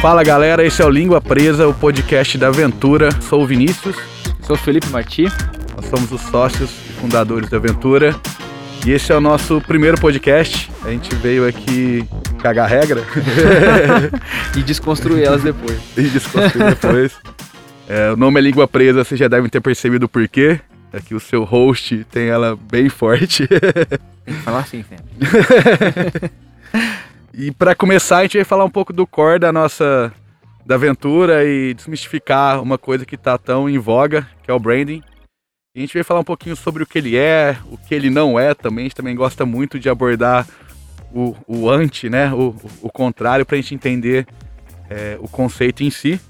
Fala galera, esse é o Língua Presa, o podcast da Aventura. Sou o Vinícius. Sou o Felipe Marti. Nós somos os sócios e fundadores da Aventura. E esse é o nosso primeiro podcast. A gente veio aqui cagar regra. e desconstruir elas depois. e desconstruir depois. É, o nome é Língua Presa, vocês já devem ter percebido o porquê. Aqui o seu host tem ela bem forte. Tem que falar assim sempre. e para começar, a gente vai falar um pouco do core da nossa da aventura e desmistificar uma coisa que está tão em voga, que é o branding. E a gente vai falar um pouquinho sobre o que ele é, o que ele não é também. A gente também gosta muito de abordar o, o anti, né? O, o contrário, para a gente entender é, o conceito em si.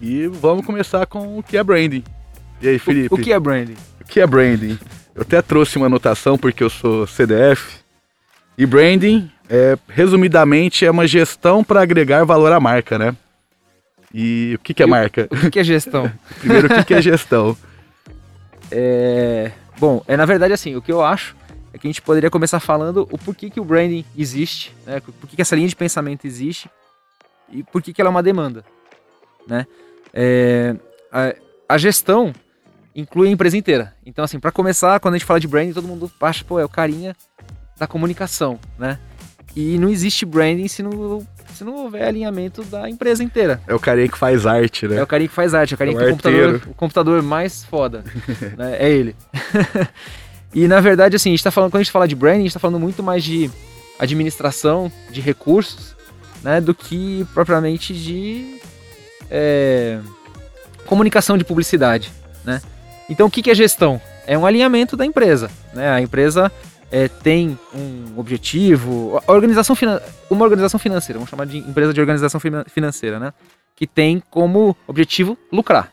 E vamos começar com o que é branding. E aí, Felipe? O, o que é branding? O que é branding? Eu até trouxe uma anotação porque eu sou CDF. E branding, é, resumidamente, é uma gestão para agregar valor à marca, né? E o que, que é marca? O que é gestão? Primeiro, o que, que é gestão? É... Bom, é na verdade assim, o que eu acho é que a gente poderia começar falando o porquê que o branding existe, né? Por que essa linha de pensamento existe e por que ela é uma demanda, né? É... A, a gestão inclui a empresa inteira. Então, assim, para começar, quando a gente fala de branding, todo mundo acha, pô, é o carinha da comunicação, né? E não existe branding se não, se não houver alinhamento da empresa inteira. É o carinha que faz arte, né? É o carinha que faz arte, é o carinha é que tem o computador, o computador mais foda. né? É ele. e na verdade, assim, a gente tá falando, quando a gente fala de branding, a gente tá falando muito mais de administração, de recursos, né? Do que propriamente de é, comunicação de publicidade, né? Então, o que é gestão? É um alinhamento da empresa. Né? A empresa é, tem um objetivo, organização uma organização financeira, vamos chamar de empresa de organização financeira, né? que tem como objetivo lucrar.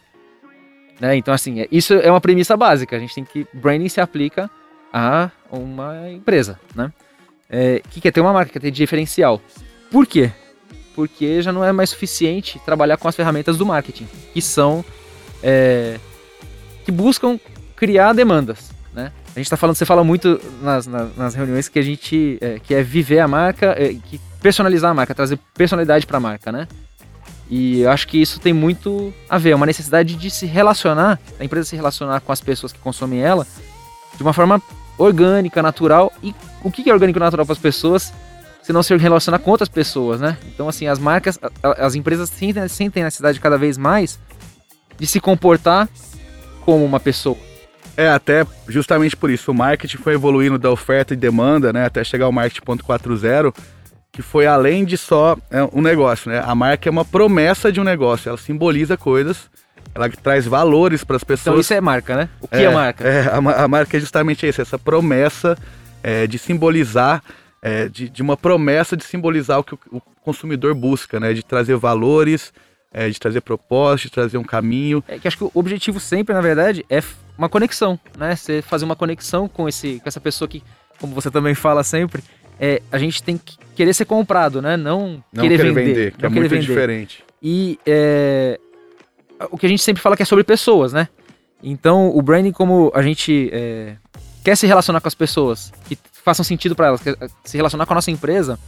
Né? Então, assim, é, isso é uma premissa básica. A gente tem que. Branding se aplica a uma empresa. Né? É, que quer ter uma marca, quer ter diferencial. Por quê? Porque já não é mais suficiente trabalhar com as ferramentas do marketing, que são é, que buscam criar demandas, né? A gente está falando, você fala muito nas, nas, nas, reuniões que a gente é, que é viver a marca, é, que personalizar a marca, trazer personalidade para a marca, né? E eu acho que isso tem muito a ver, é uma necessidade de se relacionar, a empresa se relacionar com as pessoas que consomem ela de uma forma orgânica, natural. E o que é orgânico e natural para as pessoas? Se não se relacionar com outras pessoas, né? Então, assim, as marcas, as empresas sentem, sentem a necessidade cada vez mais de se comportar como uma pessoa. É, até justamente por isso, o marketing foi evoluindo da oferta e demanda, né, até chegar ao marketing 4.0, que foi além de só é, um negócio, né? A marca é uma promessa de um negócio, ela simboliza coisas, ela traz valores para as pessoas. Então isso é marca, né? O que é, é marca? É, a, a, marca é justamente isso, essa promessa é, de simbolizar, é, de, de, uma promessa de simbolizar o que o, o consumidor busca, né? De trazer valores, é, de trazer propósito, de trazer um caminho. É que acho que o objetivo sempre, na verdade, é uma conexão, né? Você fazer uma conexão com esse, com essa pessoa que, como você também fala sempre, é, a gente tem que querer ser comprado, né? Não, não querer, querer vender, vender, que é muito vender. diferente. E é, o que a gente sempre fala que é sobre pessoas, né? Então, o branding, como a gente é, quer se relacionar com as pessoas, que façam sentido para elas, quer se relacionar com a nossa empresa,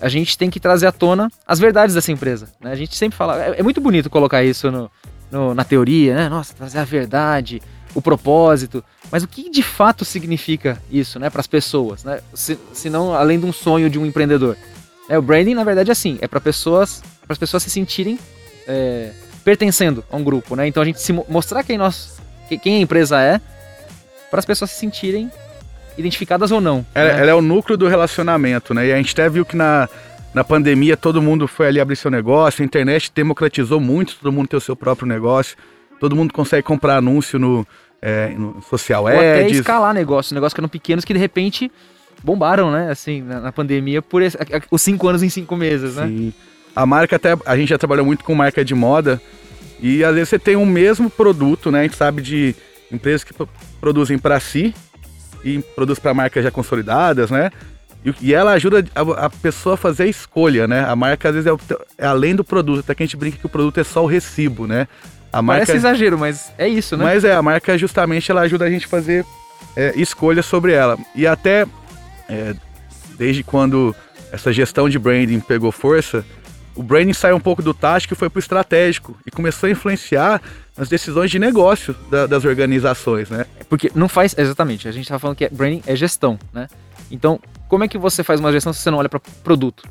a gente tem que trazer à tona as verdades dessa empresa. Né? A gente sempre fala, é, é muito bonito colocar isso no, no, na teoria, né? Nossa, trazer a verdade, o propósito. Mas o que de fato significa isso, né, para as pessoas, né? Se, se, não além de um sonho de um empreendedor. É, o branding, na verdade, é assim, é para pessoas, para as pessoas se sentirem é, pertencendo a um grupo, né? Então a gente se mostrar quem nós, quem a empresa é, para as pessoas se sentirem identificadas ou não. Ela, né? ela, é o núcleo do relacionamento, né? E a gente até viu que na, na pandemia todo mundo foi ali abrir seu negócio, a internet democratizou muito, todo mundo tem o seu próprio negócio, todo mundo consegue comprar anúncio no, é, social ou ads. até escalar negócios, negócios que eram pequenos que de repente bombaram, né? Assim, na, na pandemia, por esse, os cinco anos em cinco meses, né? Sim. A marca até, a gente já trabalhou muito com marca de moda e às vezes você tem o mesmo produto, né? A gente sabe de empresas que produzem para si e produz para marcas já consolidadas, né? E, e ela ajuda a, a, pessoa a fazer a escolha, né? A marca às vezes é, é, além do produto, até que a gente brinca que o produto é só o recibo, né? A marca, Parece exagero, mas é isso, né? Mas é, a marca justamente ela ajuda a gente a fazer é, escolhas sobre ela. E até é, desde quando essa gestão de branding pegou força, o branding saiu um pouco do tático e foi pro estratégico e começou a influenciar nas decisões de negócio da, das organizações, né? Porque não faz exatamente. A gente tá falando que é, branding é gestão, né? Então, como é que você faz uma gestão se você não olha para produto?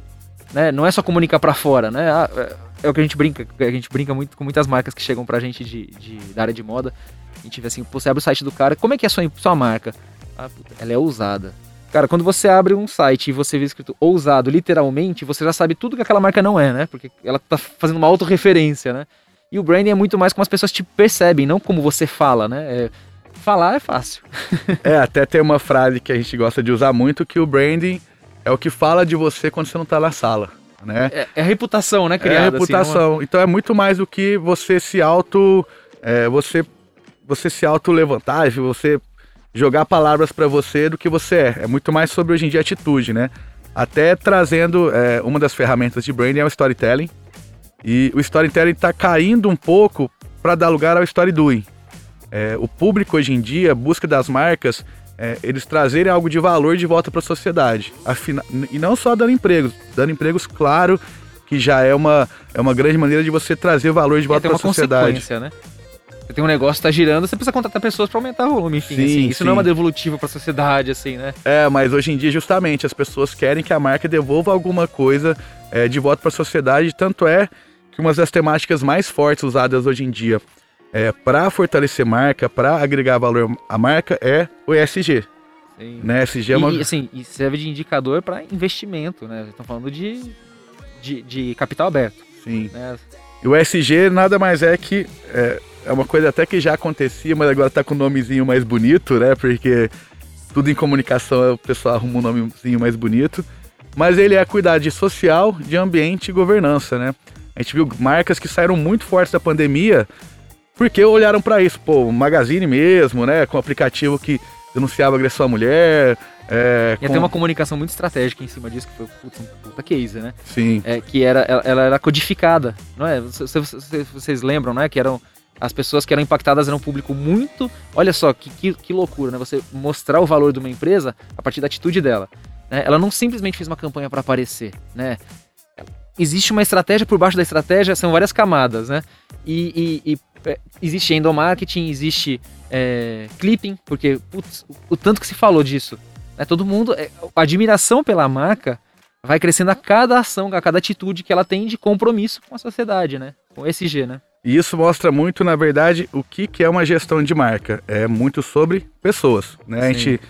Né? Não é só comunicar para fora, né? Ah, é, é, o que a gente brinca, a gente brinca muito com muitas marcas que chegam pra gente de, de da área de moda. A gente vê assim, você abre o site do cara, como é que é a sua, sua marca? Ah, puta, ela é ousada. Cara, quando você abre um site e você vê escrito ousado, literalmente, você já sabe tudo que aquela marca não é, né? Porque ela tá fazendo uma autorreferência, né? E o branding é muito mais como as pessoas te percebem, não como você fala, né? É, falar é fácil. é, até tem uma frase que a gente gosta de usar muito, que o branding é o que fala de você quando você não tá na sala. Né? É, é a reputação, né, criada. É a reputação. Assim, Então é muito mais do que você se auto. É, você, você se auto levantar, você jogar palavras para você do que você é. É muito mais sobre hoje em dia atitude, né? Até trazendo é, uma das ferramentas de branding é o storytelling. E o storytelling está caindo um pouco para dar lugar ao story doing. É, o público hoje em dia busca das marcas é, eles trazerem algo de valor de volta para a sociedade. Afina... E não só dando empregos, dando empregos, claro, que já é uma, é uma grande maneira de você trazer valor de volta para a sociedade. Né? Você tem um negócio que tá girando, você precisa contratar pessoas para aumentar o volume, enfim. Sim, assim, isso sim. não é uma devolutiva para a sociedade, assim, né? É, mas hoje em dia, justamente, as pessoas querem que a marca devolva alguma coisa é, de volta para a sociedade. Tanto é que uma das temáticas mais fortes usadas hoje em dia é, para fortalecer marca, para agregar valor à marca, é o ESG. Sim. Né? ESG é uma... e, assim, e serve de indicador para investimento, né? Estão falando de, de, de, capital aberto. Sim. Né? E o ESG nada mais é que é, é uma coisa até que já acontecia, mas agora está com um nomezinho mais bonito, né? Porque tudo em comunicação o pessoal arruma um nomezinho mais bonito. Mas ele é a cuidar de social, de ambiente e governança, né? A gente viu marcas que saíram muito fortes da pandemia porque olharam para isso, pô, Magazine mesmo, né? Com aplicativo que denunciava agressão à mulher. É, e com... até uma comunicação muito estratégica em cima disso, que foi putz, um puta case, né? Sim. É, que era, ela, ela, era codificada, não é? Vocês, vocês lembram, né? Que eram as pessoas que eram impactadas eram um público muito. Olha só, que, que, que, loucura, né? Você mostrar o valor de uma empresa a partir da atitude dela. Né? Ela não simplesmente fez uma campanha para aparecer, né? Existe uma estratégia por baixo da estratégia, são várias camadas, né? E, e, e existe endomarketing, existe é, clipping, porque putz, o, o, tanto que se falou disso. Né? Todo mundo. É, a admiração pela marca vai crescendo a cada ação, a cada atitude que ela tem de compromisso com a sociedade, né? Com esse G, né? E isso mostra muito, na verdade, o que, que é uma gestão de marca. É muito sobre pessoas, né? A gente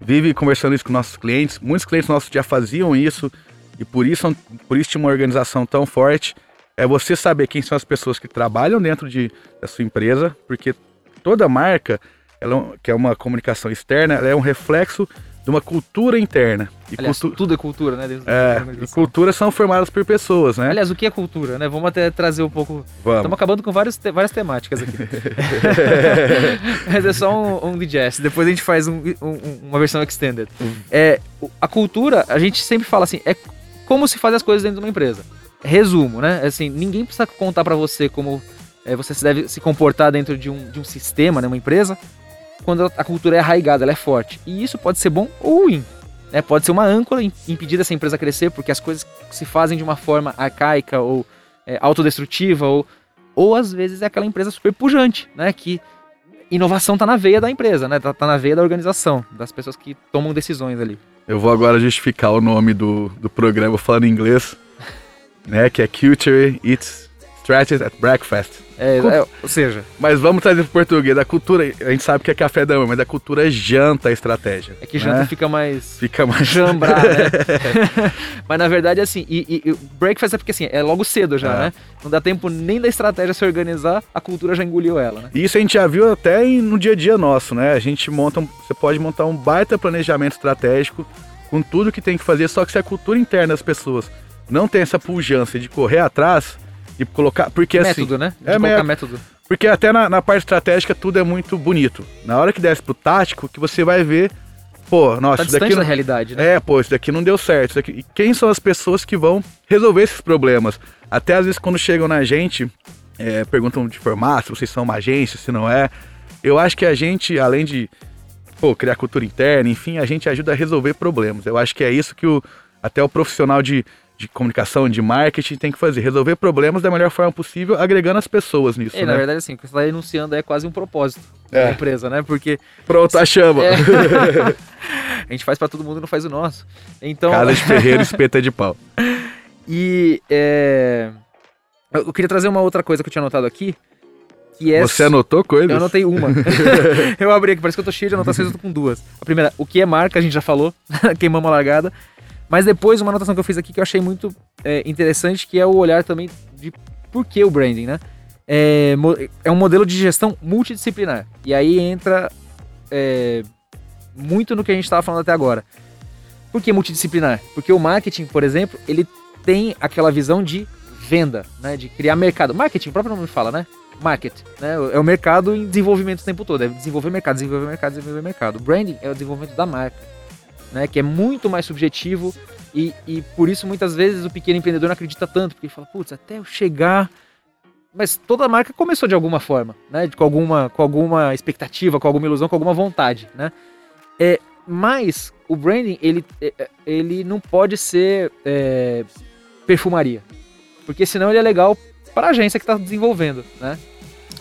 vive conversando isso com nossos clientes. Muitos clientes nossos já faziam isso e por isso, por isso tinha uma organização tão forte. É você saber quem são as pessoas que trabalham dentro de, da sua empresa, porque toda marca, ela, que é uma comunicação externa, ela é um reflexo de uma cultura interna. E Aliás, cultu... tudo é cultura, né? é, e culturas são formadas por pessoas, né? Aliás, o que é cultura, né? Vamos até trazer um pouco... Vamos. Estamos acabando com vários te... várias temáticas aqui. Mas é só um, um digest. Depois a gente faz um, um, uma versão extended. Hum. É, a cultura, a gente sempre fala assim, é como se faz as coisas dentro de uma empresa. Resumo, né? Assim, ninguém precisa contar para você como é, você deve se comportar dentro de um, de um sistema, né, uma empresa, quando a cultura é arraigada, ela é forte. E isso pode ser bom ou ruim. Né? Pode ser uma âncora impedir essa empresa crescer, porque as coisas se fazem de uma forma arcaica ou é, autodestrutiva, ou, ou às vezes é aquela empresa super pujante, né? Que inovação tá na veia da empresa, né? Tá, tá na veia da organização, das pessoas que tomam decisões ali. Eu vou agora justificar o nome do, do programa falando em inglês, né? Que é Culture Eats Strategies at Breakfast. É, é, ou seja. Mas vamos trazer para português. A cultura, a gente sabe que é café da manhã, mas a cultura é janta a estratégia. É que janta né? fica mais. Fica mais. Jambrar, né? mas na verdade, assim, e, e, breakfast é porque assim, é logo cedo já, é. né? Não dá tempo nem da estratégia se organizar, a cultura já engoliu ela, né? E isso a gente já viu até no dia a dia nosso, né? A gente monta. Um, você pode montar um baita planejamento estratégico com tudo que tem que fazer, só que se a cultura interna das pessoas não tem essa pujança de correr atrás e colocar. Porque assim, método, assim. né? De é método. método. Porque até na, na, parte estratégica tudo é muito bonito. Na hora que desce pro tático, que você vai ver, pô, nossa, tá isso daqui. Não... da realidade, né? É, pô, isso daqui não deu certo. Isso daqui... E quem são as pessoas que vão resolver esses problemas? Até às vezes quando chegam na gente, é, perguntam de formato, se vocês são uma agência, se não é. Eu acho que a gente, além de pô, criar cultura interna, enfim, a gente ajuda a resolver problemas. Eu acho que é isso que o, até o profissional de, de comunicação, de marketing tem que fazer. Resolver problemas da melhor forma possível, agregando as pessoas nisso. É, né? na verdade, assim, o que você está enunciando é quase um propósito é. da empresa, né? Porque. Pronto, a chama. É. a gente faz para todo mundo e não faz o nosso. Então. Casa de ferreiro, espeta de pau. E. É... Eu queria trazer uma outra coisa que eu tinha anotado aqui. Que é... Você anotou coisas? Eu anotei uma. eu abri aqui, parece que eu tô cheio de anotações, eu tô com duas. A primeira, o que é marca, a gente já falou, queimamos a largada. Mas depois, uma anotação que eu fiz aqui que eu achei muito é, interessante, que é o olhar também de por que o branding, né? É, é um modelo de gestão multidisciplinar. E aí entra é, muito no que a gente estava falando até agora. Por que multidisciplinar? Porque o marketing, por exemplo, ele tem aquela visão de venda, né? De criar mercado. Marketing, o próprio nome fala, né? Market, né? É o mercado em desenvolvimento o tempo todo. É desenvolver mercado, desenvolver mercado, desenvolver mercado. Branding é o desenvolvimento da marca né, que é muito mais subjetivo e, e por isso muitas vezes o pequeno empreendedor não acredita tanto, porque ele fala, putz, até eu chegar. Mas toda marca começou de alguma forma, né? Com alguma, com alguma expectativa, com alguma ilusão, com alguma vontade, né? É, mas o branding, ele, é, é, ele não pode ser é, perfumaria. Porque senão ele é legal para a agência que está desenvolvendo, né?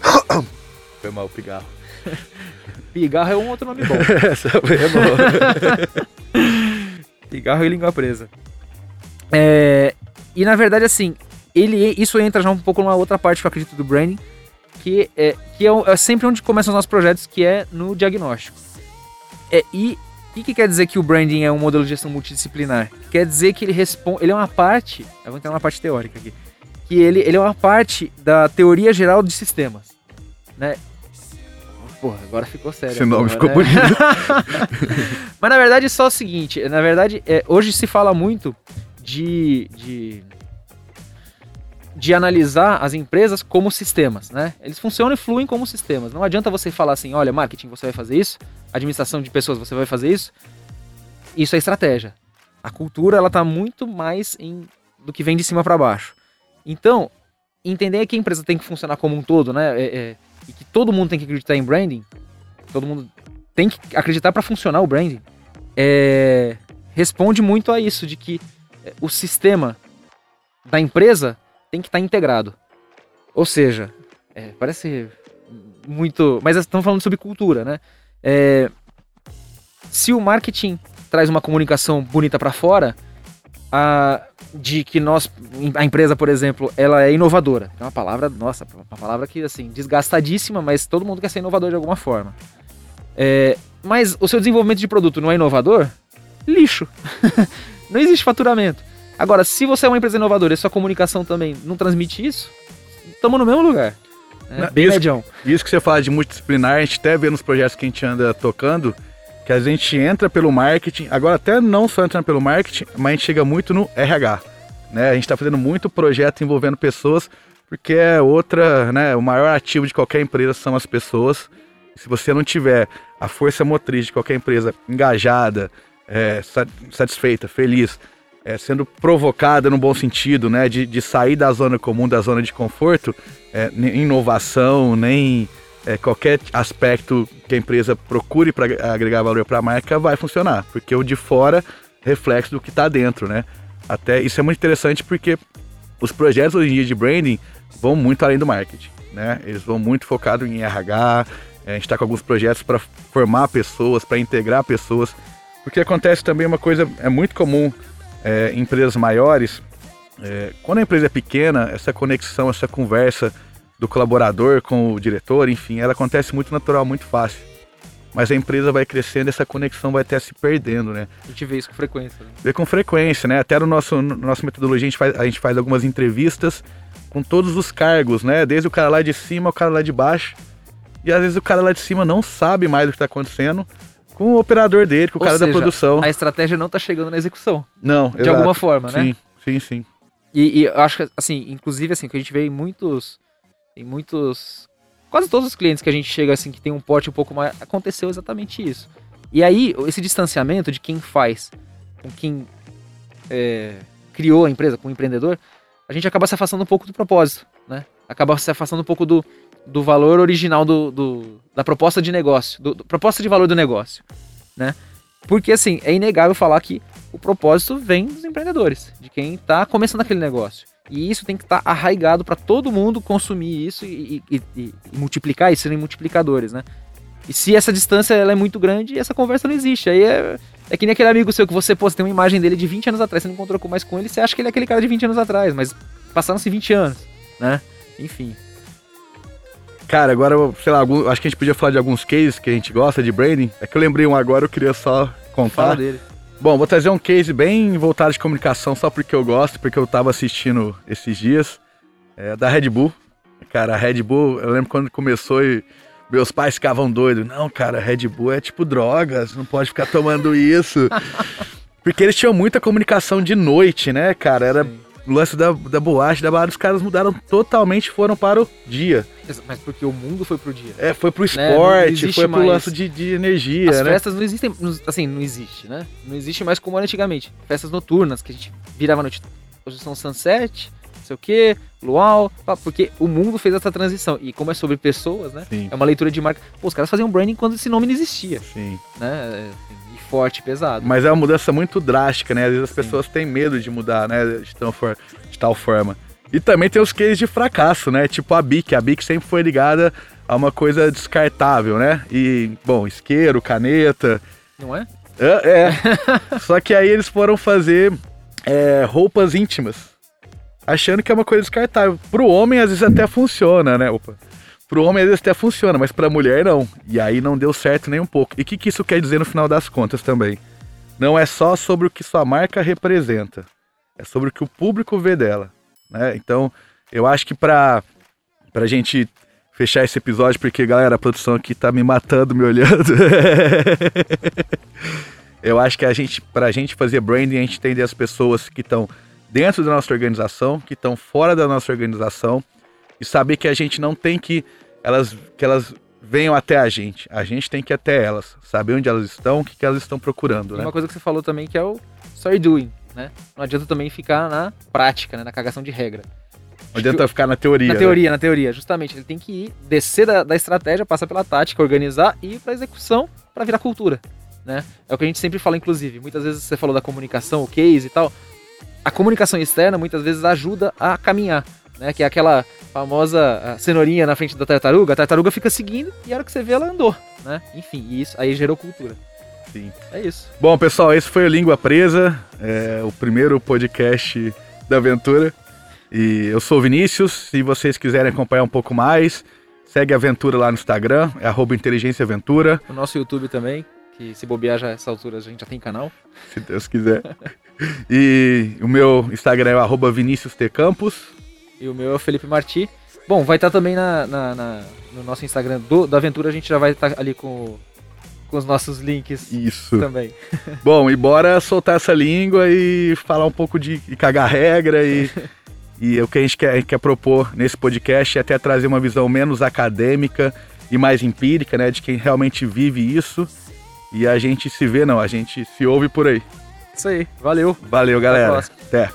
Foi mal, pigarro. pigarro é um outro nome bom. Essa é boa. Cigarro e língua presa. É, e na verdade, assim, ele, isso entra já um pouco numa outra parte que eu acredito do branding, que é, que é, é sempre onde começam os nossos projetos, que é no diagnóstico. É, e o que, que, quer dizer que o branding é um modelo de gestão multidisciplinar? Quer dizer que ele responde. Ele é uma parte. Eu vou entrar numa parte teórica aqui. Que ele, ele é uma parte da teoria geral de sistemas. Né? Porra, agora ficou sério. Esse nome ficou né? bonito. Mas na verdade é só o seguinte, na verdade, é, hoje se fala muito de, de, de analisar as empresas como sistemas, né? Eles funcionam e fluem como sistemas. Não adianta você falar assim, olha, marketing, você vai fazer isso, administração de pessoas, você vai fazer isso. Isso é estratégia. A cultura, ela tá muito mais em, do que vem de cima para baixo. Então, entender que a empresa tem que funcionar como um todo, né? É, é, e que todo mundo tem que acreditar em branding, todo mundo tem que acreditar para funcionar o branding, é, responde muito a isso, de que é, o sistema da empresa tem que estar tá integrado. Ou seja, é, parece muito. Mas estamos falando sobre cultura, né? É, se o marketing traz uma comunicação bonita para fora, a, de que nós, a empresa, por exemplo, ela é inovadora. É uma palavra, nossa, uma palavra que, assim, desgastadíssima, mas todo mundo quer ser inovador de alguma forma. É, mas o seu desenvolvimento de produto não é inovador? Lixo. não existe faturamento. Agora, se você é uma empresa inovadora e sua comunicação também não transmite isso, estamos no mesmo lugar. É, bem isso, medião. Isso que você fala de multidisciplinar, a gente até vê nos projetos que a gente anda tocando, que a gente entra pelo marketing, agora até não só entrando pelo marketing, mas a gente chega muito no RH. Né? A gente está fazendo muito projeto envolvendo pessoas, porque é outra, né? O maior ativo de qualquer empresa são as pessoas. Se você não tiver a força motriz de qualquer empresa engajada, é, satisfeita, feliz, é, sendo provocada no bom sentido, né? De, de sair da zona comum, da zona de conforto, é, inovação, nem é, qualquer aspecto que a empresa procure para agregar valor para a marca vai funcionar, porque o de fora reflexo do que está dentro, né? Até isso é muito interessante porque os projetos hoje em dia de branding vão muito além do marketing, né? Eles vão muito focado em RH, é, a gente está com alguns projetos para formar pessoas, para integrar pessoas, porque acontece também uma coisa é muito comum é, em empresas maiores, é, quando a empresa é pequena, essa conexão, essa conversa do colaborador com o diretor, enfim, ela acontece muito natural, muito fácil. Mas a empresa vai crescendo, essa conexão vai até se perdendo, né? A gente vê isso com frequência. Né? Vê com frequência, né? Até no nosso no nossa metodologia a gente, faz, a gente faz algumas entrevistas com todos os cargos, né? Desde o cara lá de cima ao cara lá de baixo. E às vezes o cara lá de cima não sabe mais o que está acontecendo com o operador dele, com o Ou cara seja, da produção. A estratégia não está chegando na execução. Não, De exato. alguma forma, né? Sim, sim, sim. E, e acho que, assim, inclusive, assim, que a gente vê em muitos tem muitos. Quase todos os clientes que a gente chega assim, que tem um porte um pouco mais. Aconteceu exatamente isso. E aí, esse distanciamento de quem faz com quem é, criou a empresa, com o empreendedor, a gente acaba se afastando um pouco do propósito, né? Acaba se afastando um pouco do, do valor original do, do da proposta de negócio, do, do, proposta de valor do negócio, né? Porque, assim, é inegável falar que o propósito vem dos empreendedores, de quem está começando aquele negócio. E isso tem que estar tá arraigado para todo mundo consumir isso e, e, e, e multiplicar isso, serem multiplicadores, né? E se essa distância ela é muito grande, essa conversa não existe. Aí é, é que nem aquele amigo seu que você, pô, você tem uma imagem dele de 20 anos atrás, você não encontrou mais com ele, você acha que ele é aquele cara de 20 anos atrás, mas passaram-se 20 anos, né? Enfim. Cara, agora, sei lá, algum, acho que a gente podia falar de alguns cases que a gente gosta de branding. É que eu lembrei um agora, eu queria só contar. Fala dele. Bom, vou trazer um case bem voltado de comunicação, só porque eu gosto, porque eu tava assistindo esses dias, é, da Red Bull. Cara, a Red Bull, eu lembro quando começou e meus pais ficavam doidos. Não, cara, Red Bull é tipo drogas, não pode ficar tomando isso. porque eles tinham muita comunicação de noite, né, cara? Era Sim o lance da, da boate, da balada, os caras mudaram totalmente, foram para o dia. Mas porque o mundo foi pro dia. É, foi pro né, esporte, né? foi pro lance de, de energia, As né? festas não existem, assim, não existe, né? Não existe mais como era antigamente. Festas noturnas, que a gente virava noite, hoje são sunset, não sei o que, luau, porque o mundo fez essa transição. E como é sobre pessoas, né? Sim. É uma leitura de marca. Pô, os caras faziam branding quando esse nome não existia. Sim. Né? Forte, pesado. Mas é uma mudança muito drástica, né? Às vezes as Sim. pessoas têm medo de mudar, né? De, tão for, de tal forma. E também tem os cases de fracasso, né? Tipo a BIC. A BIC sempre foi ligada a uma coisa descartável, né? E, bom, isqueiro, caneta. Não é? É. é. Só que aí eles foram fazer é, roupas íntimas. Achando que é uma coisa descartável. Pro homem, às vezes até funciona, né? Opa. Pro homem às vezes até funciona, mas pra mulher não. E aí não deu certo nem um pouco. E o que, que isso quer dizer no final das contas também? Não é só sobre o que sua marca representa, é sobre o que o público vê dela. Né? Então, eu acho que pra, pra gente fechar esse episódio, porque galera, a produção aqui tá me matando, me olhando. eu acho que a gente, pra gente fazer branding, a gente entender as pessoas que estão dentro da nossa organização, que estão fora da nossa organização, e saber que a gente não tem que elas, que elas venham até a gente. A gente tem que ir até elas, saber onde elas estão, o que, que elas estão procurando. Né? Uma coisa que você falou também que é o story doing, né? Não adianta também ficar na prática, né? na cagação de regra. Não adianta ficar na teoria. Na né? teoria, na teoria, justamente. Ele tem que ir, descer da, da estratégia, passar pela tática, organizar e ir para execução para virar cultura. Né? É o que a gente sempre fala, inclusive. Muitas vezes você falou da comunicação, o case e tal. A comunicação externa muitas vezes ajuda a caminhar né? Que é aquela famosa cenourinha na frente da tartaruga. A tartaruga fica seguindo e a hora que você vê ela andou, né? Enfim, isso aí gerou cultura. Sim. É isso. Bom, pessoal, esse foi o Língua Presa, é, o primeiro podcast da aventura. E eu sou o Vinícius. Se vocês quiserem acompanhar um pouco mais, segue a aventura lá no Instagram, é arroba Inteligência Aventura. O nosso YouTube também, que se bobear já essa altura a gente já tem canal. Se Deus quiser. e o meu Instagram é arroba Vinícius T. Campos. E o meu é o Felipe Marti. Bom, vai estar tá também na, na, na, no nosso Instagram do, da Aventura, a gente já vai estar tá ali com, com os nossos links Isso. também. Bom, e bora soltar essa língua e falar um pouco de cagar regra e, e o que a gente quer, quer propor nesse podcast é até trazer uma visão menos acadêmica e mais empírica, né, de quem realmente vive isso. E a gente se vê, não, a gente se ouve por aí. Isso aí, valeu. Valeu, galera. Até.